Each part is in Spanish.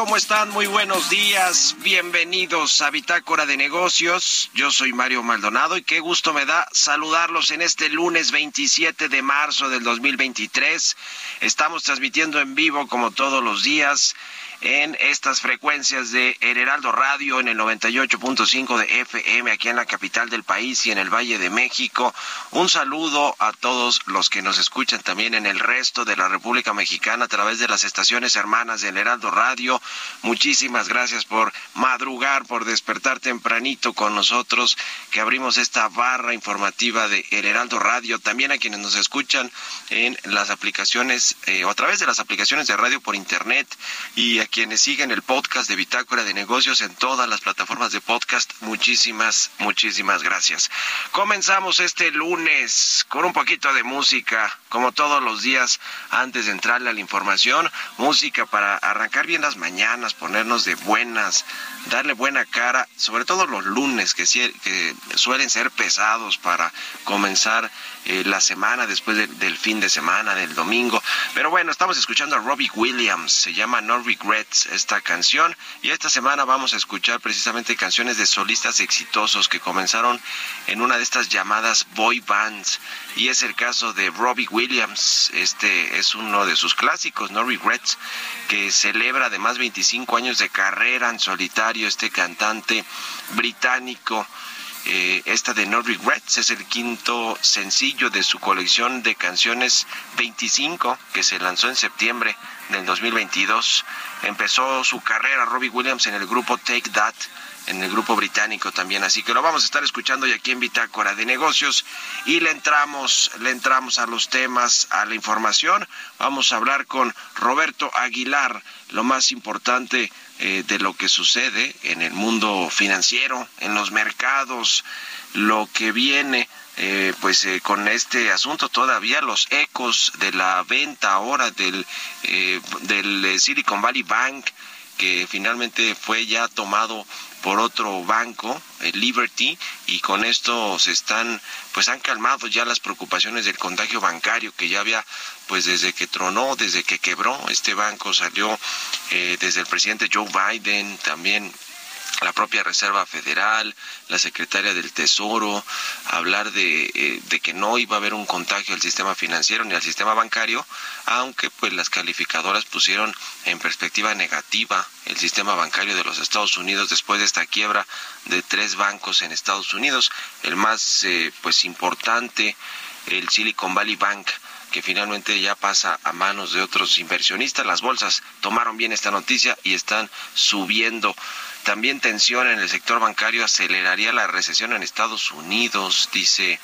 ¿Cómo están? Muy buenos días. Bienvenidos a Bitácora de Negocios. Yo soy Mario Maldonado y qué gusto me da saludarlos en este lunes 27 de marzo del 2023. Estamos transmitiendo en vivo como todos los días en estas frecuencias de El Heraldo Radio en el 98.5 de FM aquí en la capital del país y en el Valle de México. Un saludo a todos los que nos escuchan también en el resto de la República Mexicana a través de las estaciones hermanas del Heraldo Radio. Muchísimas gracias por madrugar, por despertar tempranito con nosotros que abrimos esta barra informativa de El Heraldo Radio. También a quienes nos escuchan en las aplicaciones eh, o a través de las aplicaciones de radio por internet y a quienes siguen el podcast de Bitácora de Negocios en todas las plataformas de podcast. Muchísimas, muchísimas gracias. Comenzamos este lunes con un poquito de música, como todos los días antes de entrarle a la información. Música para arrancar bien las mañanas, ponernos de buenas, darle buena cara, sobre todo los lunes que, suelen ser pesados para comenzar eh, la semana después de- del fin de semana, del domingo. Pero bueno, estamos escuchando a Robbie Williams, se llama No Regrets esta canción y esta semana vamos a escuchar precisamente canciones de solistas exitosos que comenzaron en una de estas llamadas boy bands y es el caso de Robbie Williams, este es uno de sus clásicos, No Regrets, que celebra además 25 años de carrera en solitario este cantante británico Eh, esta de No Regrets es el quinto sencillo de su colección de canciones 25 que se lanzó en septiembre del 2022. Empezó su carrera Robbie Williams en el grupo Take That en el grupo británico también, así que lo vamos a estar escuchando y aquí en Bitácora de Negocios y le entramos, le entramos a los temas, a la información. Vamos a hablar con Roberto Aguilar, lo más importante eh, de lo que sucede en el mundo financiero, en los mercados, lo que viene. Eh, pues eh, con este asunto todavía los ecos de la venta ahora del, del Silicon Valley Bank que finalmente fue ya tomado por otro banco, el Liberty, y con esto se están, pues han calmado ya las preocupaciones del contagio bancario que ya había, pues desde que tronó, desde que quebró. Este banco, salió eh, desde el presidente Joe Biden, también la propia Reserva Federal, la secretaria del Tesoro, hablar de, eh, de, que no iba a haber un contagio al sistema financiero ni al sistema bancario, aunque pues las calificadoras pusieron en perspectiva negativa el sistema bancario de los Estados Unidos después de esta quiebra de tres bancos en Estados Unidos, el más eh, pues importante, el Silicon Valley Bank que finalmente ya pasa a manos de otros inversionistas. Las bolsas tomaron bien esta noticia y están subiendo. También tensión en el sector bancario aceleraría la recesión en Estados Unidos, dice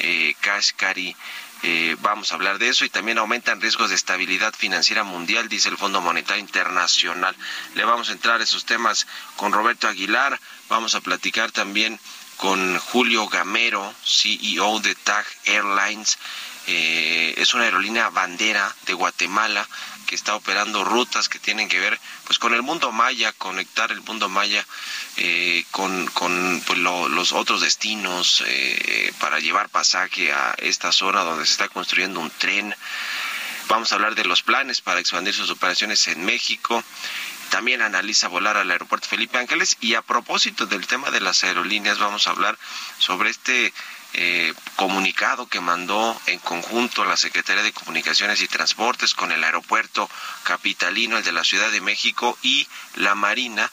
eh, Kashkari. Eh, vamos a hablar de eso y también aumentan riesgos de estabilidad financiera mundial, dice el Fondo Monetario Internacional. Le vamos a entrar a esos temas con Roberto Aguilar. Vamos a platicar también con Julio Gamero, CEO de TAG Airlines. Eh, es una aerolínea bandera de Guatemala que está operando rutas que tienen que ver pues con el mundo maya, conectar el mundo maya eh, con, con pues, los otros destinos eh, para llevar pasaje a esta zona donde se está construyendo un tren. Vamos a hablar de los planes para expandir sus operaciones en México. También analiza volar al aeropuerto Felipe Ángeles. Y a propósito del tema de las aerolíneas, vamos a hablar sobre este eh, comunicado que mandó en conjunto la Secretaría de Comunicaciones y Transportes con el aeropuerto capitalino, el de la Ciudad de México y la Marina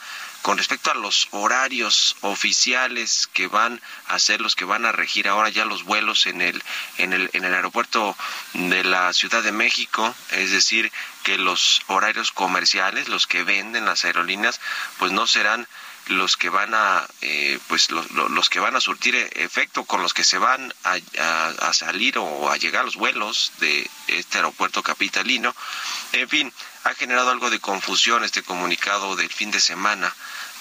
con respecto a los horarios oficiales que van a ser los que van a regir ahora ya los vuelos en el en el en el aeropuerto de la Ciudad de México, es decir, que los horarios comerciales, los que venden las aerolíneas, pues no serán los que van a eh, pues los, que van a surtir efecto con los que se van a, salir o a llegar los vuelos de este aeropuerto capitalino en fin ha generado algo de confusión este comunicado del fin de semana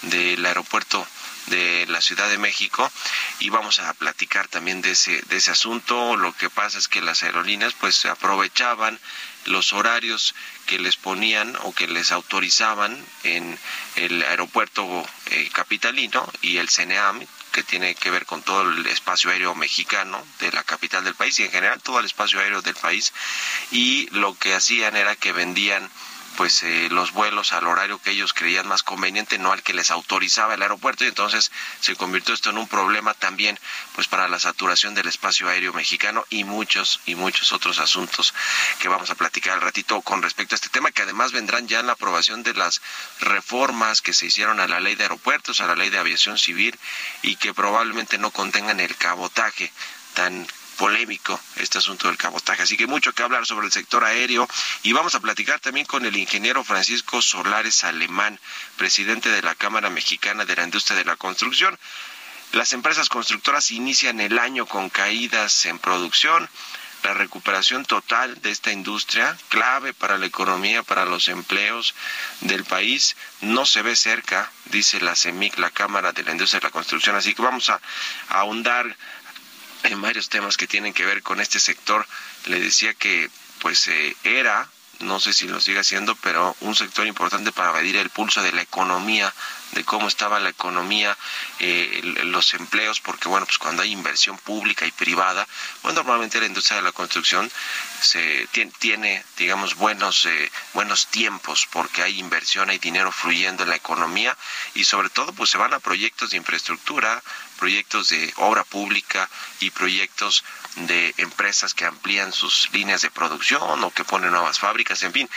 del aeropuerto de la Ciudad de México y vamos a platicar también de ese de ese asunto. Lo que pasa es que las aerolíneas pues aprovechaban los horarios que les ponían o que les autorizaban en el aeropuerto eh, capitalino y el CNEAM, que tiene que ver con todo el espacio aéreo mexicano de la capital del país y en general todo el espacio aéreo del país. Y lo que hacían era que vendían pues eh, los vuelos al horario que ellos creían más conveniente, no al que les autorizaba el aeropuerto y entonces se convirtió esto en un problema también pues para la saturación del espacio aéreo mexicano y muchos y muchos otros asuntos que vamos a platicar al ratito con respecto a este tema que además vendrán ya en la aprobación de las reformas que se hicieron a la ley de aeropuertos, a la ley de aviación civil y que probablemente no contengan el cabotaje tan polémico este asunto del cabotaje. Así que mucho que hablar sobre el sector aéreo y vamos a platicar también con el ingeniero Francisco Solares Alemán, presidente de la Cámara Mexicana de la Industria de la Construcción. Las empresas constructoras inician el año con caídas en producción. La recuperación total de esta industria, clave para la economía, para los empleos del país, no se ve cerca, dice la CEMIC, la Cámara de la Industria de la Construcción. Así que vamos a, ahondar en varios temas que tienen que ver con este sector. Le decía que pues eh, era, no sé si lo sigue siendo, pero un sector importante para medir el pulso de la economía, de cómo estaba la economía, eh, los empleos, porque bueno, pues cuando hay inversión pública y privada, pues normalmente la industria de la construcción se tiene, digamos, buenos, eh, buenos tiempos, porque hay inversión, hay dinero fluyendo en la economía y sobre todo pues se van a proyectos de infraestructura, proyectos de obra pública y proyectos de empresas que amplían sus líneas de producción o que ponen nuevas fábricas, en fin,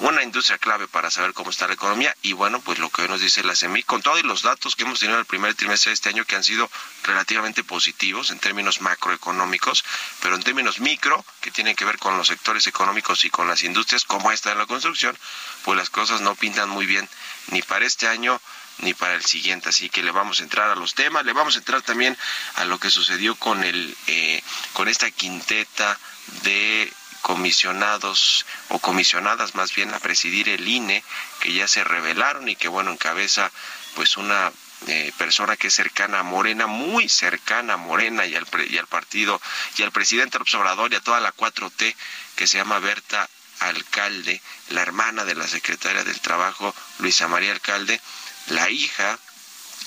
una industria clave para saber cómo está la economía y bueno, pues lo que hoy nos dice la CEMI, con todos los datos que hemos tenido en el primer trimestre de este año que han sido relativamente positivos en términos macroeconómicos, pero en términos micro, que tienen que ver con los sectores económicos y con las industrias como esta de la construcción, pues las cosas no pintan muy bien ni para este año ni para el siguiente. Así que le vamos a entrar a los temas, le vamos a entrar también a lo que sucedió con el eh, con esta quinteta de comisionados o comisionadas más bien a presidir el INE que ya se revelaron y que bueno encabeza pues una eh, persona que es cercana a Morena, muy cercana a Morena y al, y al partido y al presidente Obrador y a toda la 4T que se llama Berta Alcalde, la hermana de la secretaria del Trabajo, Luisa María Alcalde, la hija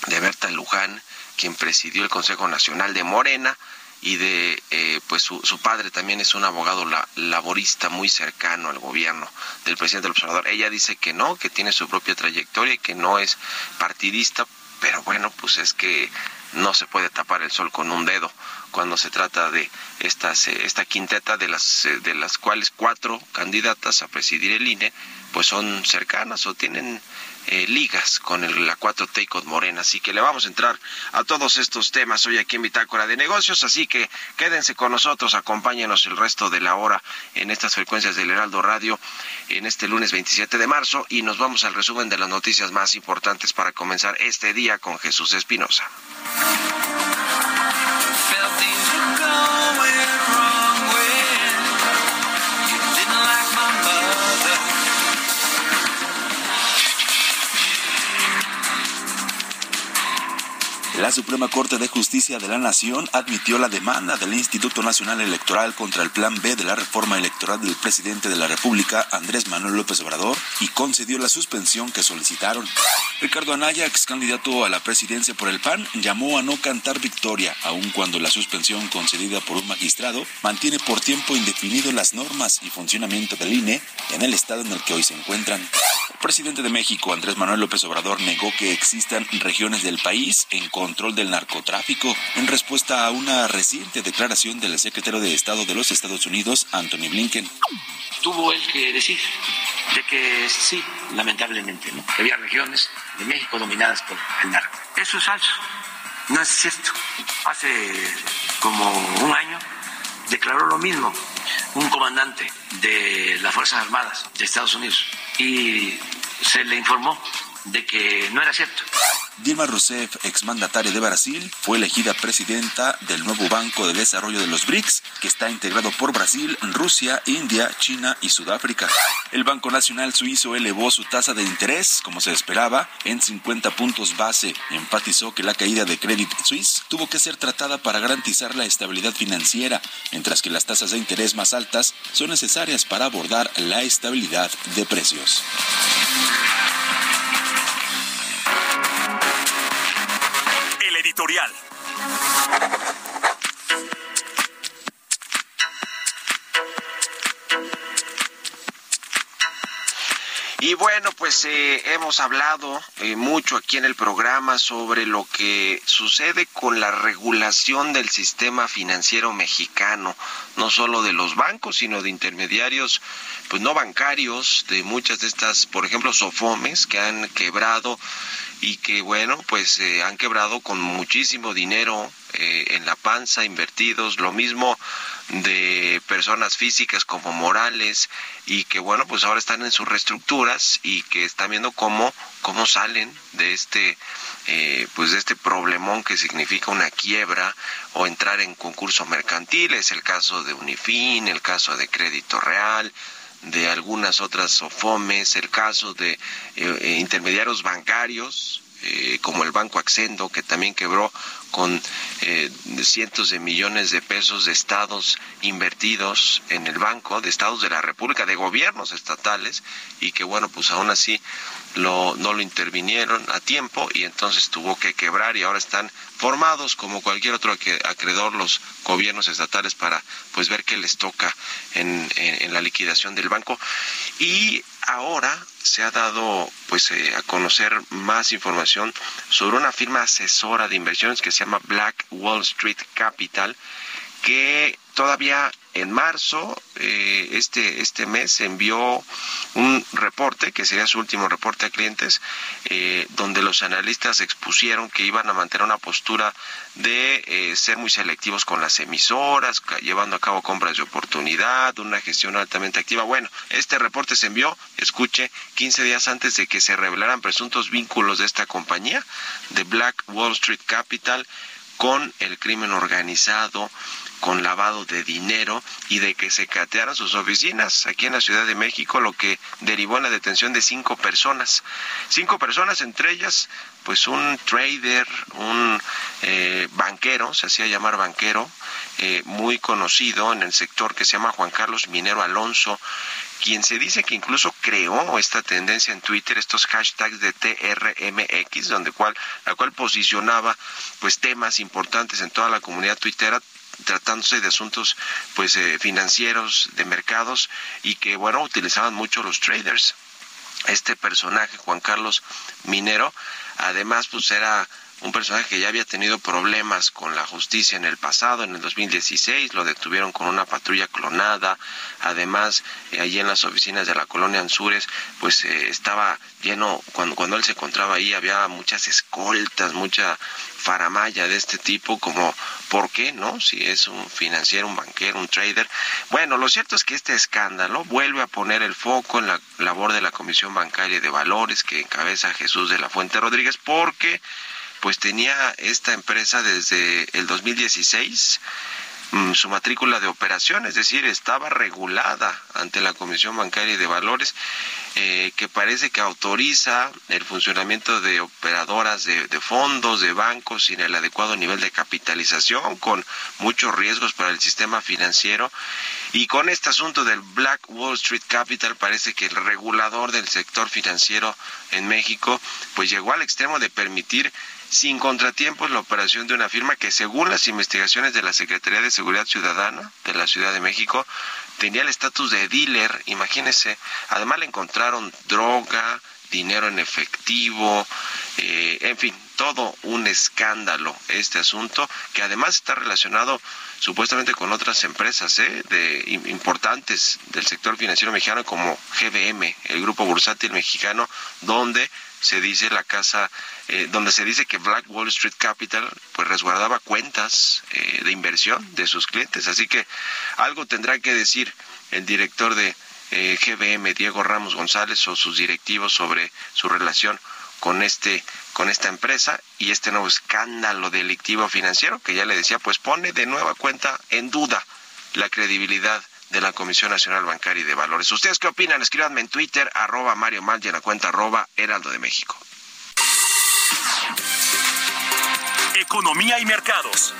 de Berta Luján, quien presidió el Consejo Nacional de Morena, y de eh, pues su, su, padre también es un abogado la, laborista muy cercano al gobierno del presidente del observador. Ella dice que no que tiene su propia trayectoria y que no es partidista pero bueno pues es que no se puede tapar el sol con un dedo cuando se trata de estas esta quinteta de las de las cuales cuatro candidatas a presidir el INE pues son cercanas o tienen eh, ligas con la 4T y Morena. Así que le vamos a entrar a todos estos temas hoy aquí en Bitácora de Negocios. Así que quédense con nosotros, acompáñenos el resto de la hora en estas frecuencias del Heraldo Radio en este lunes 27 de marzo y nos vamos al resumen de las noticias más importantes para comenzar este día con Jesús Espinosa. La Suprema Corte de Justicia de la Nación admitió la demanda del Instituto Nacional Electoral contra el Plan B de la reforma electoral del presidente de la República, Andrés Manuel López Obrador, y concedió la suspensión que solicitaron. Ricardo Anaya, ex candidato a la presidencia por el PAN, llamó a no cantar victoria, aun cuando la suspensión concedida por un magistrado mantiene por tiempo indefinido las normas y funcionamiento del INE en el estado en el que hoy se encuentran. El presidente de México, Andrés Manuel López Obrador, negó que existan regiones del país en control del narcotráfico en respuesta a una reciente declaración del secretario de Estado de los Estados Unidos, Anthony Blinken. Tuvo él que decir de que sí, lamentablemente, ¿no? que había regiones de México dominadas por el narco. Eso es falso, no es cierto. Hace como un año declaró lo mismo un comandante de las Fuerzas Armadas de Estados Unidos y se le informó de que no era cierto. Dilma Rousseff, exmandataria de Brasil, fue elegida presidenta del nuevo Banco de Desarrollo de los BRICS, que está integrado por Brasil, Rusia, India, China y Sudáfrica. El Banco Nacional Suizo elevó su tasa de interés, como se esperaba, en 50 puntos base. Enfatizó que la caída de Credit Suisse tuvo que ser tratada para garantizar la estabilidad financiera, mientras que las tasas de interés más altas son necesarias para abordar la estabilidad de precios. Y bueno, pues eh, hemos hablado eh, mucho aquí en el programa sobre lo que sucede con la regulación del sistema financiero mexicano, no solo de los bancos, sino de intermediarios, pues no bancarios, de muchas de estas, por ejemplo, sofomes que han quebrado y que bueno, pues eh, han quebrado con muchísimo dinero eh, en la panza invertidos, lo mismo de personas físicas como morales y que bueno, pues ahora están en sus reestructuras y que están viendo cómo cómo salen de este eh, pues de este problemón que significa una quiebra o entrar en concurso mercantil, es el caso de Unifin, el caso de Crédito Real, de algunas otras SOFOMES, el caso de eh, intermediarios bancarios, eh, como el Banco Accendo, que también quebró con eh, cientos de millones de pesos de estados invertidos en el banco, de estados de la República, de gobiernos estatales, y que bueno, pues aún así lo, no lo intervinieron a tiempo y entonces tuvo que quebrar y ahora están formados como cualquier otro acreedor los gobiernos estatales para pues ver qué les toca en, en, la liquidación del banco. Y ahora se ha dado pues eh, a conocer más información sobre una firma asesora de inversiones que se llama Black Wall Street Capital que todavía en marzo, eh, este, este mes, envió un reporte, que sería su último reporte a clientes, eh, donde los analistas expusieron que iban a mantener una postura de eh, ser muy selectivos con las emisoras, llevando a cabo compras de oportunidad, una gestión altamente activa. Bueno, este reporte se envió, escuche, 15 días antes de que se revelaran presuntos vínculos de esta compañía, de Black Wall Street Capital, con el crimen organizado, con lavado de dinero y de que se catearan sus oficinas aquí en la Ciudad de México, lo que derivó en la detención de cinco personas. Cinco personas, entre ellas, pues un trader, un eh, banquero, se hacía llamar banquero, eh, muy conocido en el sector que se llama Juan Carlos Minero Alonso, quien se dice que incluso creó esta tendencia en Twitter, estos hashtags de TRMX, donde cual, la cual posicionaba pues temas importantes en toda la comunidad tuitera tratándose de asuntos pues eh, financieros, de mercados y que bueno, utilizaban mucho los traders. Este personaje, Juan Carlos Minero, además pues era un personaje que ya había tenido problemas con la justicia en el pasado, en el 2016, lo detuvieron con una patrulla clonada, además eh, allí en las oficinas de la colonia Anzures, pues eh, estaba lleno, cuando, cuando él se encontraba ahí había muchas escoltas, mucha faramaya de este tipo, como ¿por qué no? Si es un financiero, un banquero, un trader. Bueno, lo cierto es que este escándalo vuelve a poner el foco en la labor de la Comisión Bancaria de Valores que encabeza Jesús de la Fuente Rodríguez, porque pues tenía esta empresa desde el 2016 mm, su matrícula de operación, es decir, estaba regulada ante la Comisión Bancaria de Valores, eh, que parece que autoriza el funcionamiento de operadoras de, de, fondos, de bancos sin el adecuado nivel de capitalización, con muchos riesgos para el sistema financiero. Y con este asunto del Black Wall Street Capital, parece que el regulador del sector financiero en México, pues llegó al extremo de permitir sin contratiempos la operación de una firma que según las investigaciones de la Secretaría de Seguridad Ciudadana de la Ciudad de México tenía el estatus de dealer, imagínense, además le encontraron droga, dinero en efectivo, eh, en fin, todo un escándalo este asunto que además está relacionado supuestamente con otras empresas ¿eh? de importantes del sector financiero mexicano como GBM, el grupo bursátil mexicano, donde se dice la casa eh, donde se dice que Black Wall Street Capital pues resguardaba cuentas eh, de inversión de sus clientes. Así que algo tendrá que decir el director de eh, GBM Diego Ramos González o sus directivos sobre su relación con este con esta empresa y este nuevo escándalo delictivo financiero que ya le decía pues pone de nueva cuenta en duda la credibilidad de la Comisión Nacional Bancaria y de Valores. ¿Ustedes qué opinan? Escríbanme en Twitter, arroba Mario Mal y en la cuenta arroba Heraldo de México. Economía y mercados.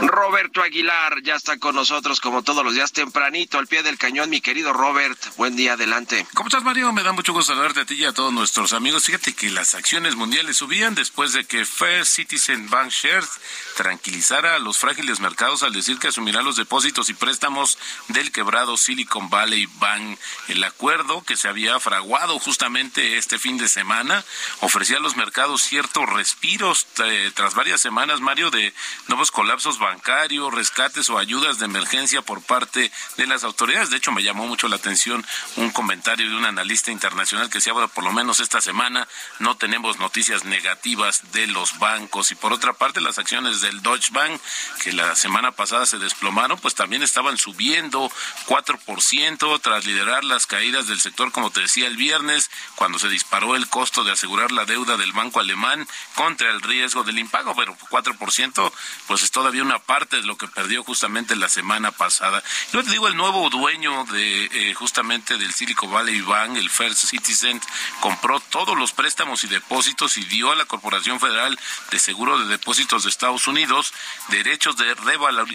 Roberto Aguilar ya está con nosotros como todos los días tempranito al pie del cañón, mi querido Robert. Buen día, adelante. ¿Cómo estás, Mario? Me da mucho gusto saludarte a ti y a todos nuestros amigos. Fíjate que las acciones mundiales subían después de que First Citizen Bank Shares tranquilizara a los frágiles mercados al decir que asumirá los depósitos y préstamos del quebrado Silicon Valley Bank. El acuerdo que se había fraguado justamente este fin de semana ofrecía a los mercados ciertos respiros eh, tras varias semanas, Mario, de nuevos colapsos bancarios, rescates o ayudas de emergencia por parte de las autoridades. De hecho, me llamó mucho la atención un comentario de un analista internacional que decía, bueno, por lo menos esta semana no tenemos noticias negativas de los bancos. Y por otra parte, las acciones del Deutsche Bank, que la semana pasada se desplomaron, pues también estaban subiendo 4% tras liderar las caídas del sector, como te decía el viernes, cuando se disparó el costo de asegurar la deuda del banco alemán contra el riesgo del impago, pero 4% pues es todavía una parte de lo que perdió justamente la semana pasada. Yo te digo, el nuevo dueño de eh, justamente del Silicon Valley Bank, el First Citizen, compró todos los préstamos y depósitos y dio a la Corporación Federal de Seguro de Depósitos de Estados Unidos derechos de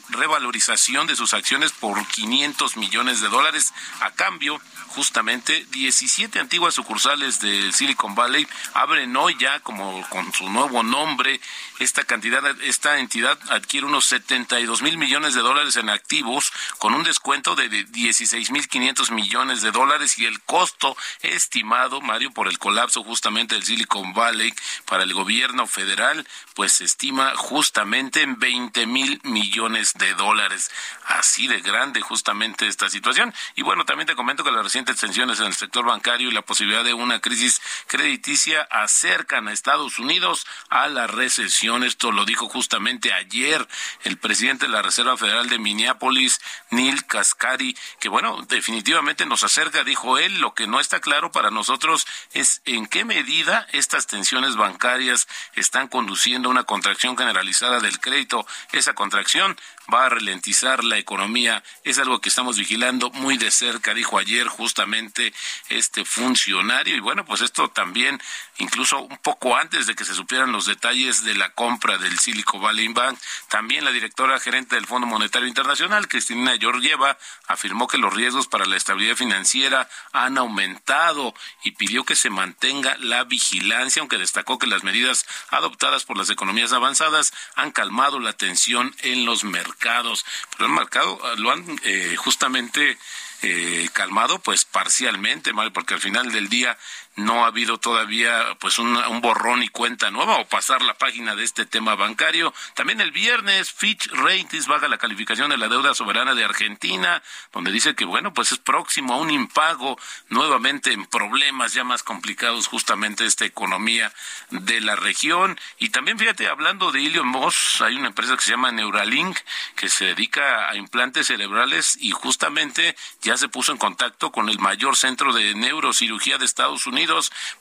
revalorización de sus acciones por 500 millones de dólares a cambio justamente 17 antiguas sucursales del Silicon Valley abren hoy ya como con su nuevo nombre esta cantidad esta entidad adquiere unos 72 mil millones de dólares en activos con un descuento de 16 mil 500 millones de dólares y el costo estimado, Mario, por el colapso justamente del Silicon Valley para el gobierno federal, pues se estima justamente en 20 mil millones de dólares. Así de grande justamente esta situación. Y bueno, también te comento que las recientes tensiones en el sector bancario y la posibilidad de una crisis crediticia acercan a Estados Unidos a la recesión. Esto lo dijo justamente ayer el presidente de la Reserva Federal de Minneapolis, Neil Cascari, que bueno, definitivamente nos acerca, dijo él, lo que no está claro para nosotros es en qué medida estas tensiones bancarias están conduciendo a una contracción generalizada del crédito. Esa contracción va a ralentizar la economía. Es algo que estamos vigilando muy de cerca, dijo ayer justamente este funcionario. Y bueno, pues esto también, incluso un poco antes de que se supieran los detalles de la compra del Silicon Valley Bank, también la directora gerente del Fondo Monetario Internacional, Cristina Georgieva, afirmó que los riesgos para la estabilidad financiera han aumentado y pidió que se mantenga la vigilancia, aunque destacó que las medidas adoptadas por las economías avanzadas han calmado la tensión en los mercados. Pero el mercado lo han eh, justamente eh, calmado, pues parcialmente, porque al final del día no ha habido todavía pues un, borrón y cuenta nueva o pasar la página de este tema bancario. También el viernes Fitch Ratings baja la calificación de la deuda soberana de Argentina, donde dice que bueno, pues es próximo a un impago nuevamente en problemas ya más complicados justamente esta economía de la región. Y también fíjate, hablando de Elon Moss, hay una empresa que se llama Neuralink que se dedica a implantes cerebrales y justamente ya se puso en contacto con el mayor centro de neurocirugía de Estados Unidos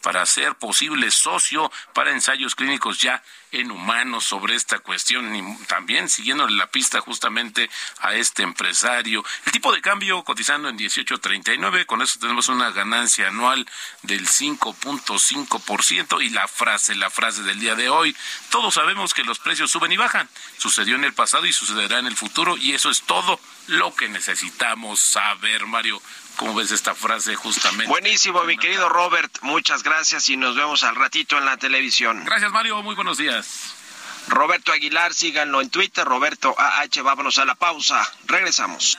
para ser posible socio para ensayos clínicos ya en humanos sobre esta cuestión y también siguiendo la pista justamente a este empresario. El tipo de cambio cotizando en 18.39, con eso tenemos una ganancia anual del 5.5% y la frase, la frase del día de hoy, todos sabemos que los precios suben y bajan. Sucedió en el pasado y sucederá en el futuro y eso es todo lo que necesitamos saber, Mario. ¿Cómo ves esta frase justamente? Buenísimo, mi querido Robert. Muchas gracias y nos vemos al ratito en la televisión. Gracias, Mario. Muy buenos días. Roberto Aguilar, síganlo en Twitter, Roberto AH. Vámonos a la pausa. Regresamos.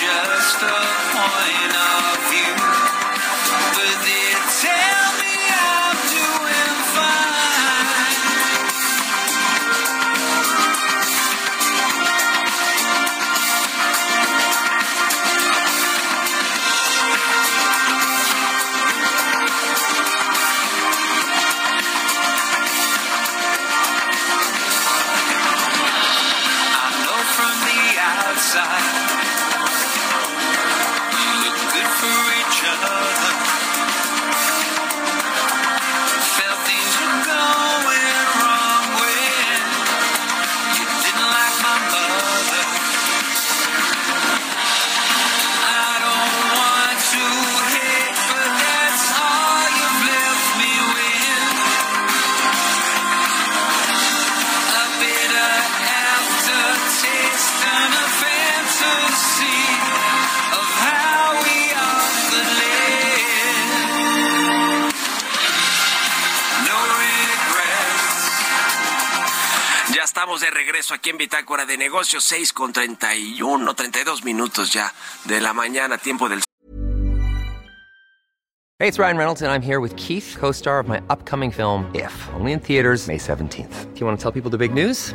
Just a Bitácora de Negocios, 6 con 31, 32 minutos ya de la mañana, tiempo del Hey, it's Ryan Reynolds, and I'm here with Keith, co star of my upcoming film, If, only in theaters, May 17th. Do you want to tell people the big news?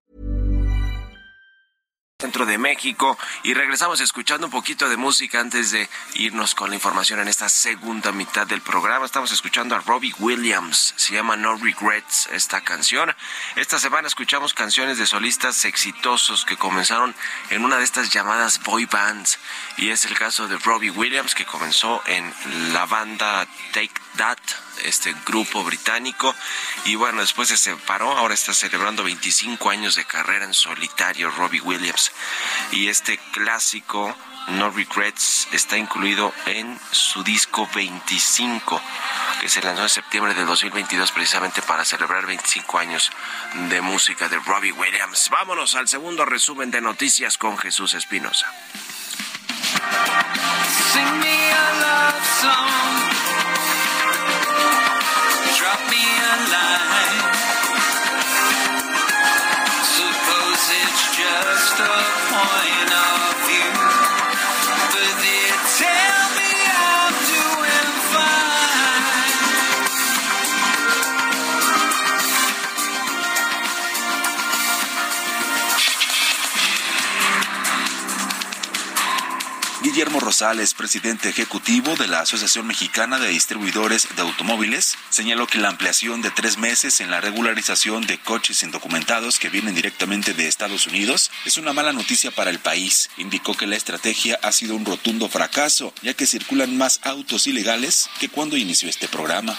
Centro de México y regresamos escuchando un poquito de música antes de irnos con la información en esta segunda mitad del programa. Estamos escuchando a Robbie Williams, se llama No Regrets esta canción. Esta semana escuchamos canciones de solistas exitosos que comenzaron en una de estas llamadas boy bands y es el caso de Robbie Williams que comenzó en la banda Take That este grupo británico y bueno, después se separó, ahora está celebrando 25 años de carrera en solitario Robbie Williams y este clásico No Regrets está incluido en su disco 25 que se lanzó en septiembre del 2022 precisamente para celebrar 25 años de música de Robbie Williams. Vámonos al segundo resumen de noticias con Jesús Espinosa. Drop me a line. Suppose it's just a point of Guillermo Rosales, presidente ejecutivo de la Asociación Mexicana de Distribuidores de Automóviles, señaló que la ampliación de tres meses en la regularización de coches indocumentados que vienen directamente de Estados Unidos es una mala noticia para el país. Indicó que la estrategia ha sido un rotundo fracaso, ya que circulan más autos ilegales que cuando inició este programa.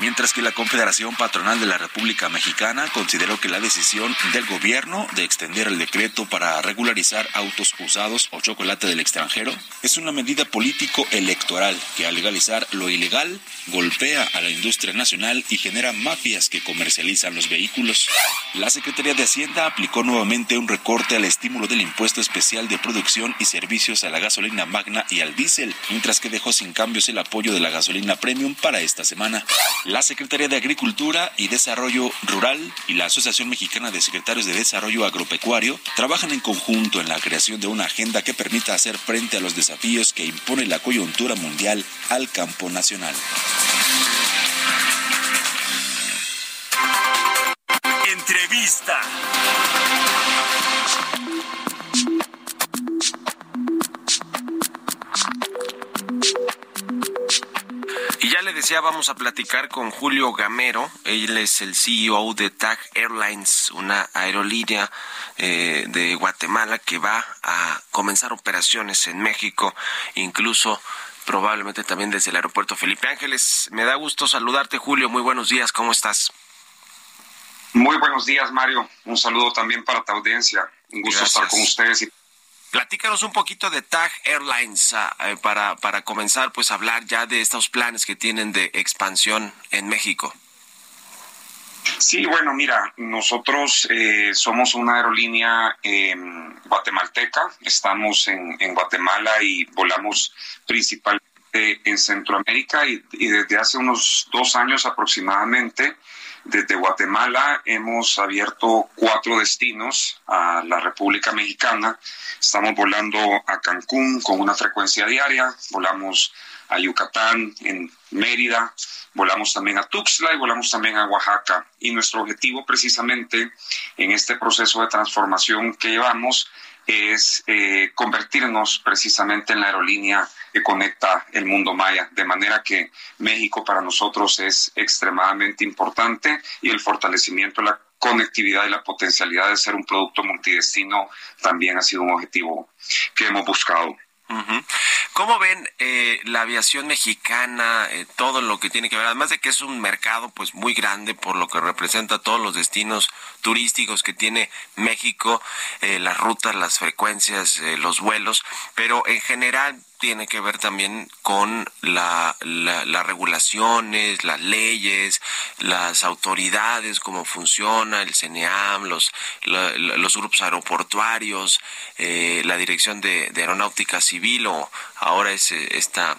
Mientras que la Confederación Patronal de la República Mexicana consideró que la decisión del gobierno de extender el decreto para regularizar autos usados o chocolate del extranjero es una medida político-electoral que al legalizar lo ilegal golpea a la industria nacional y genera mafias que comercializan los vehículos. La Secretaría de Hacienda aplicó nuevamente un recorte al estímulo del impuesto especial de producción y servicios a la gasolina magna y al diésel, mientras que dejó sin cambios el apoyo de la gasolina premium para esta semana. La Secretaría de Agricultura y Desarrollo Rural y la Asociación Mexicana de Secretarios de Desarrollo Agropecuario trabajan en conjunto en la creación de una agenda que permita hacer frente a los desafíos que impone la coyuntura mundial al campo nacional. Entrevista. Y ya le decía, vamos a platicar con Julio Gamero. Él es el CEO de TAG Airlines, una aerolínea eh, de Guatemala que va a comenzar operaciones en México, incluso probablemente también desde el aeropuerto Felipe Ángeles. Me da gusto saludarte, Julio. Muy buenos días, ¿cómo estás? Muy buenos días, Mario. Un saludo también para tu audiencia. Un gusto Gracias. estar con ustedes. y Platícanos un poquito de TAG Airlines ah, eh, para, para comenzar pues a hablar ya de estos planes que tienen de expansión en México. Sí, bueno, mira, nosotros eh, somos una aerolínea eh, guatemalteca. Estamos en, en Guatemala y volamos principalmente en Centroamérica y, y desde hace unos dos años aproximadamente desde Guatemala hemos abierto cuatro destinos a la República Mexicana. Estamos volando a Cancún con una frecuencia diaria, volamos a Yucatán, en Mérida, volamos también a Tuxtla y volamos también a Oaxaca. Y nuestro objetivo precisamente en este proceso de transformación que llevamos es eh, convertirnos precisamente en la aerolínea que conecta el mundo maya, de manera que México para nosotros es extremadamente importante y el fortalecimiento de la conectividad y la potencialidad de ser un producto multidestino también ha sido un objetivo que hemos buscado. ¿Cómo ven eh, la aviación mexicana, eh, todo lo que tiene que ver, además de que es un mercado pues muy grande por lo que representa todos los destinos turísticos que tiene México, eh, las rutas, las frecuencias, eh, los vuelos, pero en general tiene que ver también con la, la- las regulaciones, las leyes, las autoridades, cómo funciona el CNEAM, los, la- la- los grupos aeroportuarios, eh, la Dirección de, de Aeronáutica Civil o ahora es eh, esta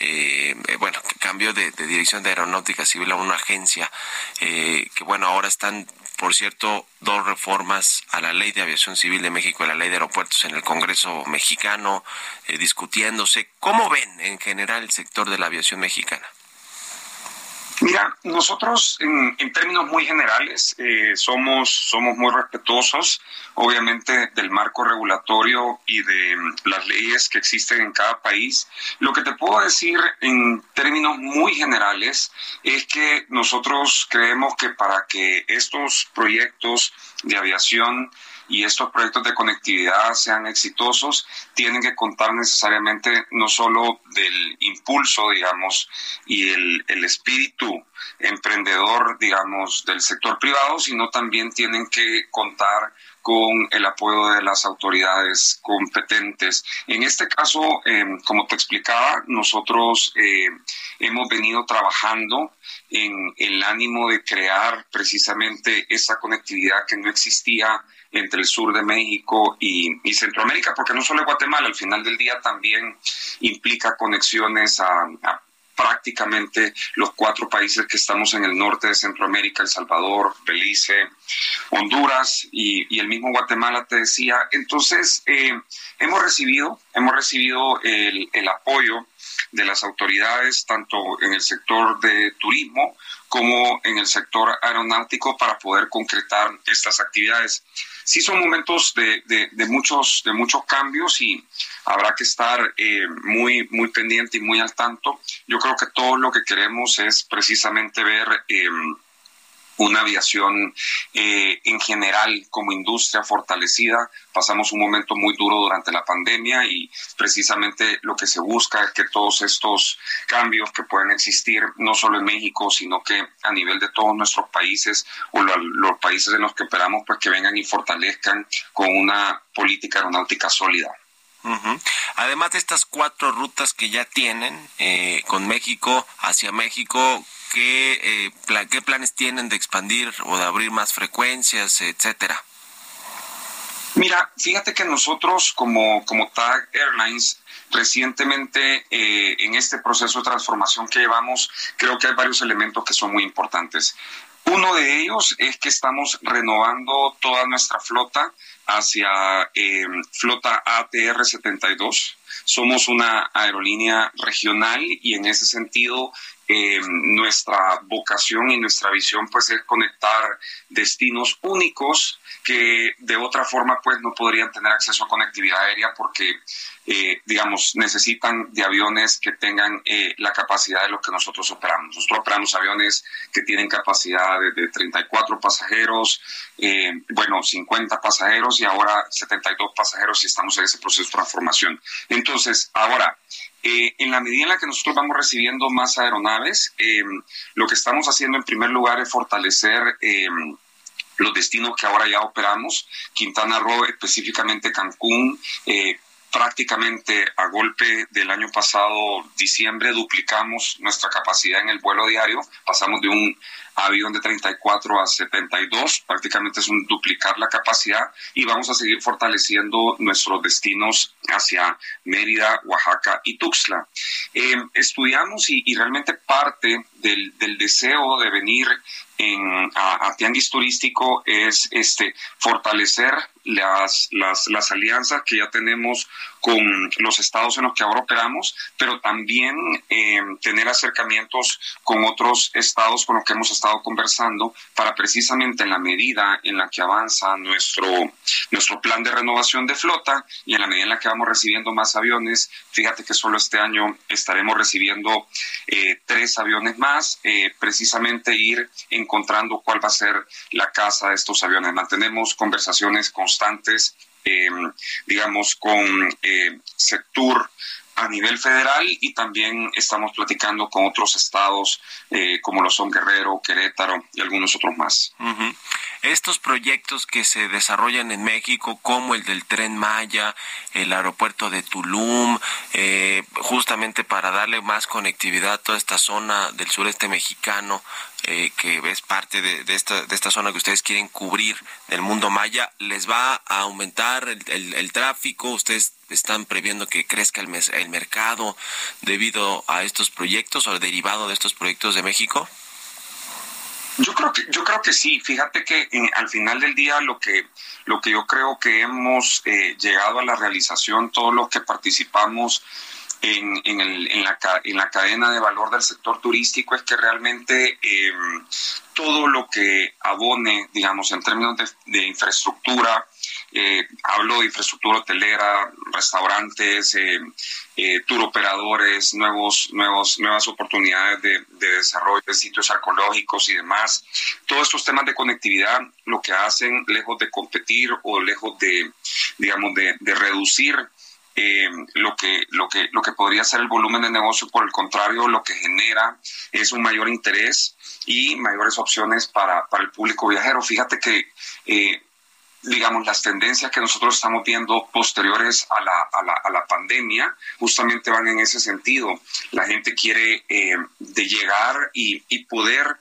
eh, bueno, cambió de, dirección de aeronáutica civil a una agencia, que bueno, ahora están por cierto, dos reformas a la ley de aviación civil de México y a la ley de aeropuertos en el Congreso mexicano discutiéndose. ¿Cómo ven en general el sector de la aviación mexicana? Mira, nosotros en, términos muy generales eh, somos, somos muy respetuosos, obviamente, del marco regulatorio y de mm, las leyes que existen en cada país. Lo que te puedo decir en términos muy generales es que nosotros creemos que para que estos proyectos de aviación y estos proyectos de conectividad sean exitosos, tienen que contar necesariamente no solo del impulso, digamos, y el, el espíritu emprendedor, digamos, del sector privado, sino también tienen que contar con el apoyo de las autoridades competentes. En este caso, eh, como te explicaba, nosotros eh, hemos venido trabajando en el ánimo de crear precisamente esa conectividad que no existía entre el sur de México y, Centroamérica, porque no solo Guatemala, al final del día también implica conexiones a, prácticamente los cuatro países que estamos en el norte de Centroamérica, El Salvador, Belice, Honduras y, el mismo Guatemala, te decía. Entonces, eh, hemos recibido, hemos recibido el, el apoyo de las autoridades, tanto en el sector de turismo como en el sector aeronáutico, para poder concretar estas actividades sí son momentos de, de, muchos, de muchos cambios y habrá que estar eh, muy, muy pendiente y muy al tanto. Yo creo que todo lo que queremos es precisamente ver... Eh, una aviación eh, en general como industria fortalecida. Pasamos un momento muy duro durante la pandemia y precisamente lo que se busca es que todos estos cambios que pueden existir, no solo en México, sino que a nivel de todos nuestros países o los países en los que operamos, pues que vengan y fortalezcan con una política aeronáutica sólida. Además de estas cuatro rutas que ya tienen eh, con México, hacia México, ¿qué, eh, ¿qué planes tienen de expandir o de abrir más frecuencias, etcétera? Mira, fíjate que nosotros como, como TAG Airlines recientemente eh, en este proceso de transformación que llevamos, creo que hay varios elementos que son muy importantes. Uno de ellos es que estamos renovando toda nuestra flota hacia eh, flota ATR 72. Somos una aerolínea regional y en ese sentido eh, nuestra vocación y nuestra visión pues es conectar destinos únicos que de otra forma pues no podrían tener acceso a conectividad aérea porque eh, digamos necesitan de aviones que tengan eh, la capacidad de lo que nosotros operamos. Nosotros operamos aviones que tienen capacidad de, de 34 pasajeros, bueno 50 pasajeros y ahora 72 pasajeros y estamos en ese proceso de transformación. Entonces ahora eh, en la medida en la que nosotros vamos recibiendo más aeronaves, eh, lo que estamos haciendo en primer lugar es fortalecer eh, los destinos que ahora ya operamos, Quintana Roo, específicamente Cancún, prácticamente a golpe del año pasado, diciembre, duplicamos nuestra capacidad en el vuelo diario, pasamos de un avión de 34 a 72, prácticamente es un duplicar la capacidad y vamos a seguir fortaleciendo nuestros destinos hacia Mérida, Oaxaca y Tuxtla. Eh, estudiamos y, realmente parte del, del deseo de venir en, a, Tianguis Turístico es este, fortalecer las, las, las, alianzas que ya tenemos con los estados en los que ahora operamos, pero también eh, tener acercamientos con otros estados con los que hemos estado conversando para precisamente en la medida en la que avanza nuestro, nuestro plan de renovación de flota y en la medida en la que vamos recibiendo más aviones, fíjate que solo este año estaremos recibiendo eh, tres aviones más, eh, precisamente ir en encontrando cuál va a ser la casa de estos aviones. Mantenemos conversaciones constantes, eh, digamos, con eh, a nivel federal y también estamos platicando con otros estados eh, como lo son Guerrero, Querétaro y algunos otros más. Estos proyectos que se desarrollan en México, como el del tren Maya, el aeropuerto de Tulum, eh, justamente para darle más conectividad a toda esta zona del sureste mexicano, eh, que es parte de, esta, de esta zona que ustedes quieren cubrir del mundo maya, ¿les va a aumentar el, el tráfico? ¿Ustedes están previendo que crezca el, mes- el mercado debido a estos proyectos o derivado de estos proyectos de México? Yo creo que yo creo que sí. Fíjate que eh, al final del día lo que lo que yo creo que hemos eh, llegado a la realización todos los que participamos en, en, el- en la, en la cadena de valor del sector turístico es que realmente eh, todo lo que abone, digamos, en términos de, de infraestructura, eh, hablo de infraestructura hotelera, restaurantes, eh, eh, tour operadores, nuevos, nuevos, nuevas oportunidades de, de desarrollo de sitios arqueológicos y demás. Todos estos temas de conectividad lo que hacen, lejos de competir o lejos de, digamos, de, de reducir eh, lo que lo que lo que podría ser el volumen de negocio por el contrario lo que genera es un mayor interés y mayores opciones para, para el público viajero fíjate que eh, digamos, las tendencias que nosotros estamos viendo posteriores a la, a la, a la pandemia justamente van en ese sentido. La gente quiere eh, de llegar y, y poder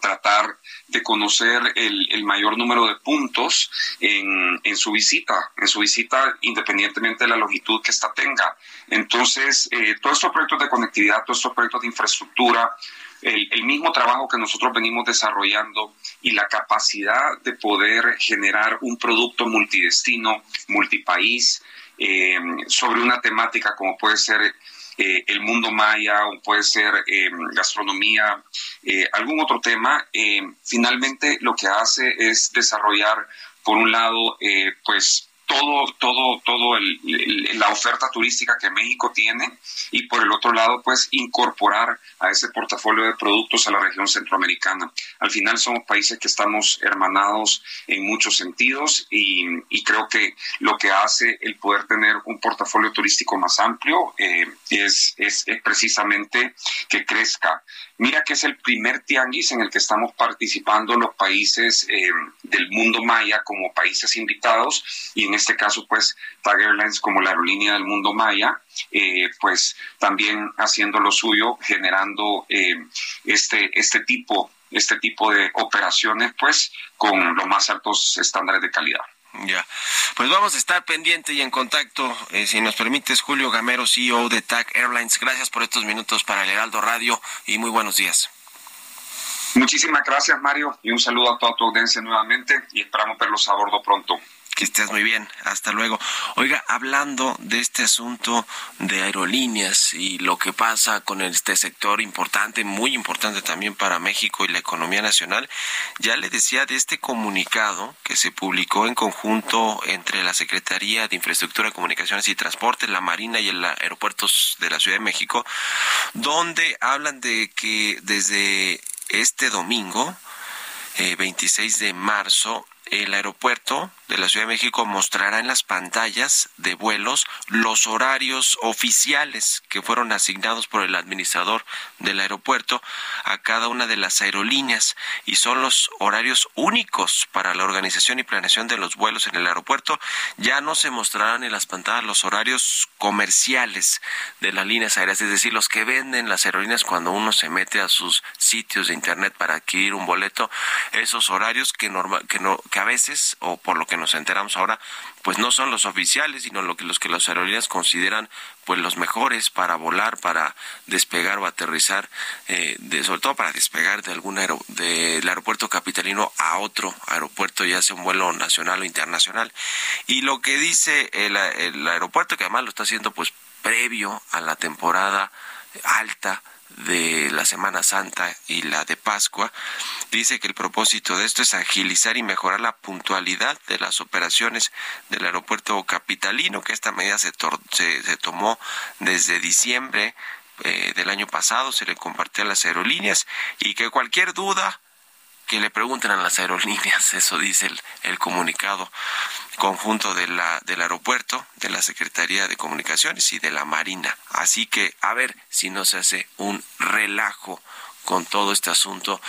tratar de conocer el, el mayor número de puntos en, en su visita, en su visita independientemente de la longitud que ésta tenga. Entonces, eh, todos estos proyectos de conectividad, todos estos proyectos de infraestructura, el, el mismo trabajo que nosotros venimos desarrollando y la capacidad de poder generar un producto multidestino, multipaís, eh, sobre una temática como puede ser eh, el mundo maya o puede ser eh, gastronomía, eh, algún otro tema, eh, finalmente lo que hace es desarrollar, por un lado, pues todo, todo, todo el- el- la oferta turística que México tiene y por el otro lado, pues incorporar a ese portafolio de productos a la región centroamericana. Al final somos países que estamos hermanados en muchos sentidos y, y creo que lo que hace el poder tener un portafolio turístico más amplio eh, es, es, es precisamente que crezca. Mira que es el primer tianguis en el que estamos participando los países eh, del mundo maya como países invitados y en este caso pues Tag Airlines como la aerolínea del mundo maya eh, pues también haciendo lo suyo generando eh, este este tipo este tipo de operaciones pues con los más altos estándares de calidad. Ya, pues vamos a estar pendiente y en contacto, eh, si nos permites, Julio Gamero, CEO de TAC Airlines. Gracias por estos minutos para el Heraldo Radio y muy buenos días. Muchísimas gracias Mario y un saludo a toda tu audiencia nuevamente y esperamos verlos a bordo pronto. Que estés muy bien. Hasta luego. Oiga, hablando de este asunto de aerolíneas y lo que pasa con este sector importante, muy importante también para México y la economía nacional, ya le decía de este comunicado que se publicó en conjunto entre la Secretaría de Infraestructura, Comunicaciones y Transporte, la Marina y el aeropuertos de la Ciudad de México, donde hablan de que desde este domingo, eh, 26 de marzo, el aeropuerto de la Ciudad de México mostrará en las pantallas de vuelos los horarios oficiales que fueron asignados por el administrador del aeropuerto a cada una de las aerolíneas y son los horarios únicos para la organización y planeación de los vuelos en el aeropuerto. Ya no se mostrarán en las pantallas los horarios comerciales de las líneas aéreas, es decir, los que venden las aerolíneas cuando uno se mete a sus sitios de internet para adquirir un boleto, esos horarios que normal que no que a veces o por lo que nos enteramos ahora pues no son los oficiales sino lo que los que las aerolíneas consideran pues los mejores para volar para despegar o aterrizar eh, de, sobre todo para despegar de algún aero, del aeropuerto capitalino a otro aeropuerto ya sea un vuelo nacional o internacional. Y lo que dice el, el aeropuerto que además lo está haciendo pues previo a la temporada alta de la Semana Santa y la de Pascua, dice que el propósito de esto es agilizar y mejorar la puntualidad de las operaciones del aeropuerto capitalino, que esta medida se, se, se tomó desde diciembre eh, del año pasado, se le compartió a las aerolíneas y que cualquier duda que le pregunten a las aerolíneas, eso dice el, comunicado conjunto del aeropuerto, de la Secretaría de Comunicaciones y de la Marina. Así que a ver si no se hace un relajo con todo este asunto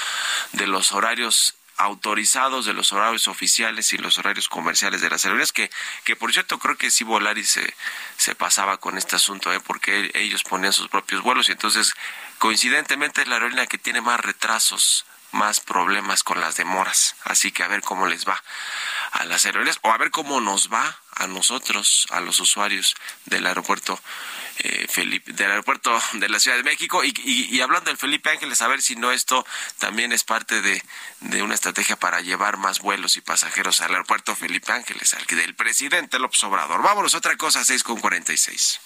de los horarios autorizados de los horarios oficiales y los horarios comerciales de las aerolíneas, que, que por cierto creo que sí Volaris se, se pasaba con este asunto, ¿eh? porque ellos ponían sus propios vuelos y entonces coincidentemente es la aerolínea que tiene más retrasos más problemas con las demoras. Así que a ver cómo les va a las aerolíneas o a ver cómo nos va a nosotros, a los usuarios del aeropuerto eh, Felipe, del aeropuerto de la Ciudad de México. Y, hablando del Felipe Ángeles, a ver si no esto también es parte de, de, una estrategia para llevar más vuelos y pasajeros al aeropuerto Felipe Ángeles, al que del presidente López Obrador. Vámonos, otra cosa, 6 con 46.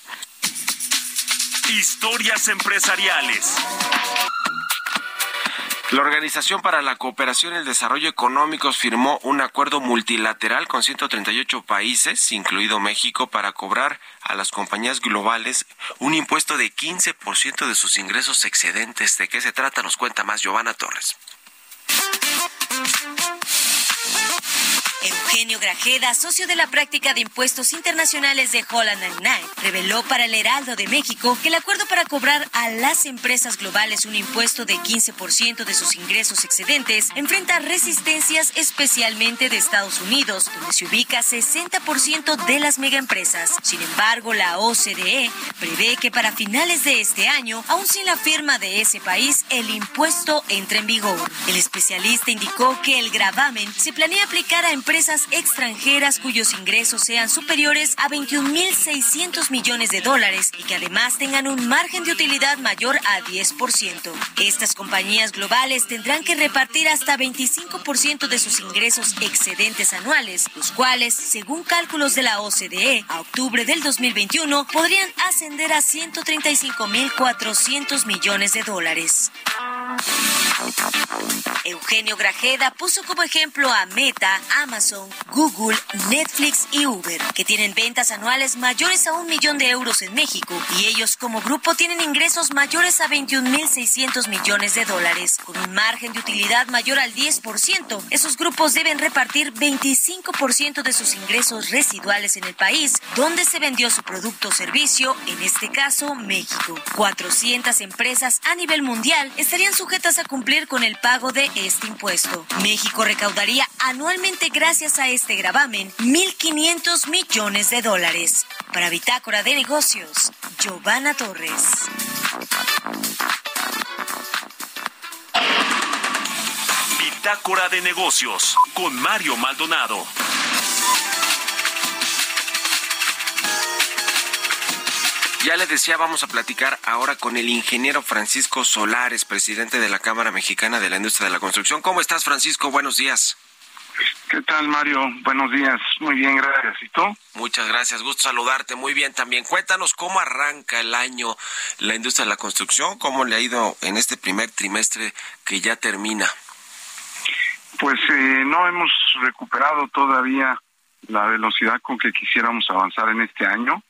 Historias empresariales. La Organización para la Cooperación y el Desarrollo Económicos firmó un acuerdo multilateral con 138 países, incluido México, para cobrar a las compañías globales un impuesto de 15% de sus ingresos excedentes. ¿De qué se trata? Nos cuenta más Giovanna Torres. Eugenio Grajeda, socio de la práctica de impuestos internacionales de Holland Knight, reveló para el Heraldo de México que el acuerdo para cobrar a las empresas globales un impuesto de 15% de sus ingresos excedentes enfrenta resistencias especialmente de Estados Unidos, donde se ubica 60% de las megaempresas. Sin embargo, la OCDE prevé que para finales de este año, aún sin la firma de ese país, el impuesto entre en vigor. El especialista indicó que el gravamen se planea aplicar a empresas empresas extranjeras cuyos ingresos sean superiores a 21.600 millones de dólares y que además tengan un margen de utilidad mayor a 10%. Estas compañías globales tendrán que repartir hasta 25% de sus ingresos excedentes anuales, los cuales, según cálculos de la OCDE, a octubre del 2021 podrían ascender a 135.400 millones de dólares. Eugenio Grajeda puso como ejemplo a Meta, Amazon, Google, Netflix y Uber, que tienen ventas anuales mayores a un millón de euros en México y ellos como grupo tienen ingresos mayores a 21.600 millones de dólares, con un margen de utilidad mayor al 10%. Esos grupos deben repartir 25% de sus ingresos residuales en el país donde se vendió su producto o servicio, en este caso México. 400 empresas a nivel mundial estarían sujetas a cumplir con el pago de este impuesto. México recaudaría anualmente gracias a este gravamen 1.500 millones de dólares. Para Bitácora de Negocios, Giovanna Torres. Bitácora de Negocios con Mario Maldonado. Ya les decía, vamos a platicar ahora con el ingeniero Francisco Solares, presidente de la Cámara Mexicana de la Industria de la Construcción. ¿Cómo estás, Francisco? Buenos días. ¿Qué tal, Mario? Buenos días. Muy bien, gracias. ¿Y tú? Muchas gracias. Gusto saludarte. Muy bien también. Cuéntanos cómo arranca el año la industria de la construcción, cómo le ha ido en este primer trimestre que ya termina. Pues eh, no hemos recuperado todavía la velocidad con que quisiéramos avanzar en este año.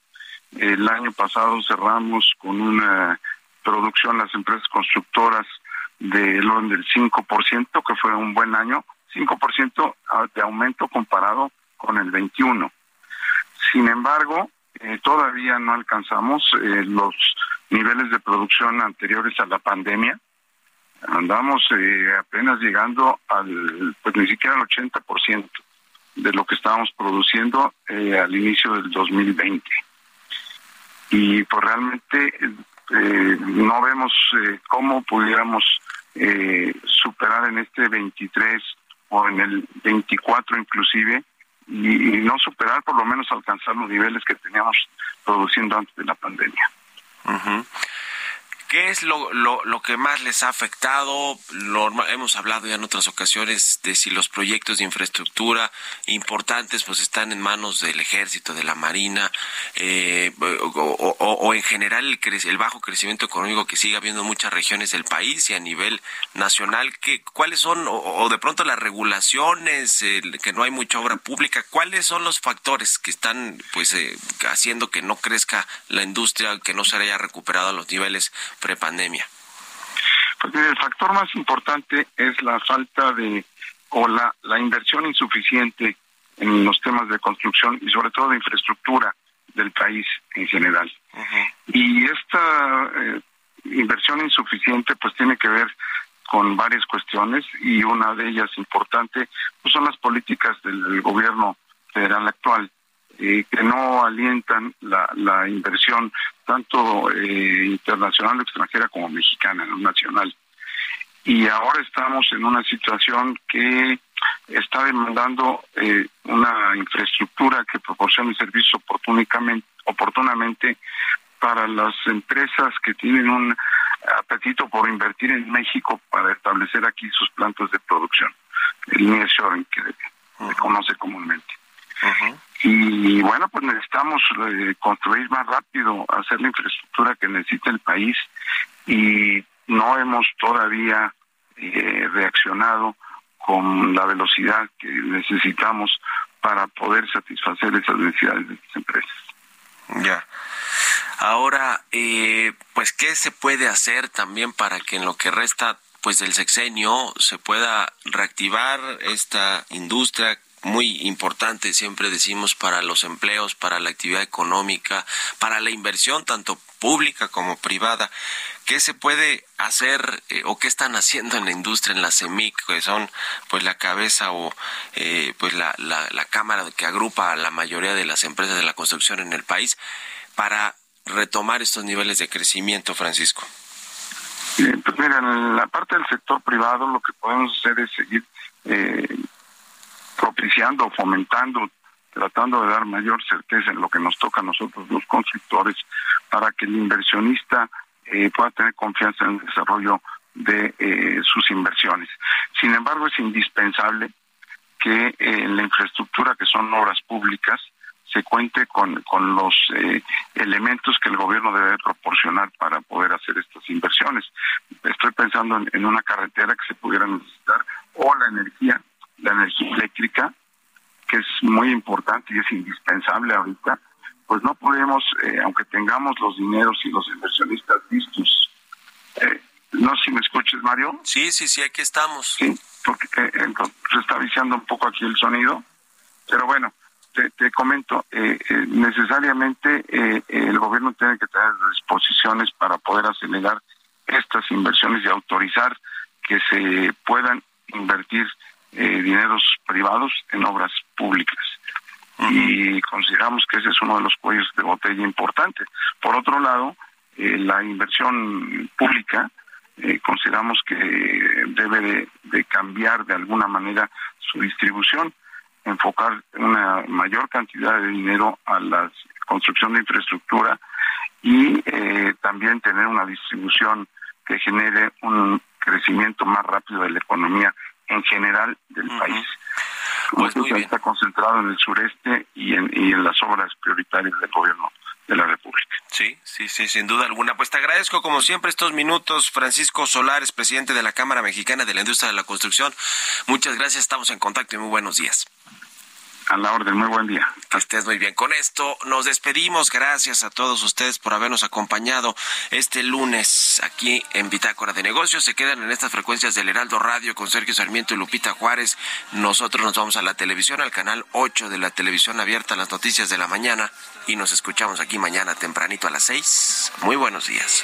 El año pasado cerramos con una producción las empresas constructoras del orden del 5%, que fue un buen año, 5% de aumento comparado con el 21. Sin embargo, eh, todavía no alcanzamos eh, los niveles de producción anteriores a la pandemia. Andamos eh, apenas llegando al, pues ni siquiera al 80% de lo que estábamos produciendo al inicio del 2020 y pues realmente eh, no vemos eh, cómo pudiéramos eh, superar en este 23 o en el 24 inclusive y, no superar por lo menos alcanzar los niveles que teníamos produciendo antes de la pandemia. ¿Qué es lo, lo, lo, que más les ha afectado? Lo, hemos hablado ya en otras ocasiones de si los proyectos de infraestructura importantes pues están en manos del ejército, de la marina, eh, o, en general el, el, bajo crecimiento económico que sigue habiendo en muchas regiones del país y a nivel nacional. ¿qué, ¿Cuáles son, o, de pronto las regulaciones, que no hay mucha obra pública? ¿Cuáles son los factores que están pues eh, haciendo que no crezca la industria, que no se haya recuperado a los niveles prepandemia? Pues el factor más importante es la falta de o la, la inversión insuficiente en los temas de construcción y sobre todo de infraestructura del país en general. Y esta eh, inversión insuficiente pues tiene que ver con varias cuestiones y una de ellas importante pues son las políticas del gobierno federal actual eh, que no alientan la, la inversión tanto eh, internacional o extranjera como mexicana, no nacional. y ahora estamos en una situación que está demandando eh, una infraestructura que proporcione servicios oportunamente, oportunamente para las empresas que tienen un apetito por invertir en México para establecer aquí sus plantas de producción, el nearshoring que se conoce comúnmente. Y bueno, pues necesitamos eh, construir más rápido, hacer la infraestructura que necesita el país y no hemos todavía eh, reaccionado con la velocidad que necesitamos para poder satisfacer esas necesidades de las empresas. Ya. Ahora, eh, pues, ¿qué se puede hacer también para que en lo que resta pues del sexenio se pueda reactivar esta industria muy importante, siempre decimos, para los empleos, para la actividad económica, para la inversión, tanto pública como privada. ¿Qué se puede hacer eh, o qué están haciendo en la industria, en la CEMIC, que son pues la cabeza o eh, pues la, la, cámara que agrupa a la mayoría de las empresas de la construcción en el país para retomar estos niveles de crecimiento, Francisco? Bien, pues mira, en la parte del sector privado lo que podemos hacer es seguir eh, propiciando, fomentando, tratando de dar mayor certeza en lo que nos toca a nosotros los constructores para que el inversionista eh, pueda tener confianza en el desarrollo de eh, sus inversiones. Sin embargo, es indispensable que en la infraestructura que son obras públicas se cuente con, con los eh, elementos que el gobierno debe proporcionar para poder hacer estas inversiones. Estoy pensando en, en una carretera que se pudiera necesitar o la energía, la energía eléctrica, que es muy importante y es indispensable ahorita, pues no podemos, eh, aunque tengamos los dineros y los inversionistas listos, eh, no sé si me escuches, Mario. Sí, sí, sí, aquí estamos. Sí, porque eh, entonces, se está viciando un poco aquí el sonido, pero bueno, te, te comento, eh, eh, necesariamente eh, el gobierno tiene que tener disposiciones para poder acelerar estas inversiones y autorizar que se puedan invertir eh, dineros privados en obras públicas. Y consideramos que ese es uno de los cuellos de botella importantes. Por otro lado, eh, la inversión pública eh, consideramos que debe de, de cambiar de alguna manera su distribución, enfocar una mayor cantidad de dinero a la construcción de infraestructura y eh, también tener una distribución que genere un crecimiento más rápido de la economía en general del país. Pues muy bien. está concentrado en el sureste y en, y en las obras prioritarias del gobierno de la República. Sí, sí, sí, sin duda alguna. Pues te agradezco como siempre estos minutos, Francisco Solares, presidente de la Cámara Mexicana de la Industria de la Construcción. Muchas gracias, estamos en contacto y muy buenos días. A la orden, muy buen día. Que estés muy bien. Con esto nos despedimos. Gracias a todos ustedes por habernos acompañado este lunes aquí en Bitácora de Negocios. Se quedan en estas frecuencias del Heraldo Radio con Sergio Sarmiento y Lupita Juárez. Nosotros nos vamos a la televisión, al canal 8 de la televisión abierta, las noticias de la mañana. Y nos escuchamos aquí mañana tempranito a las 6. Muy buenos días.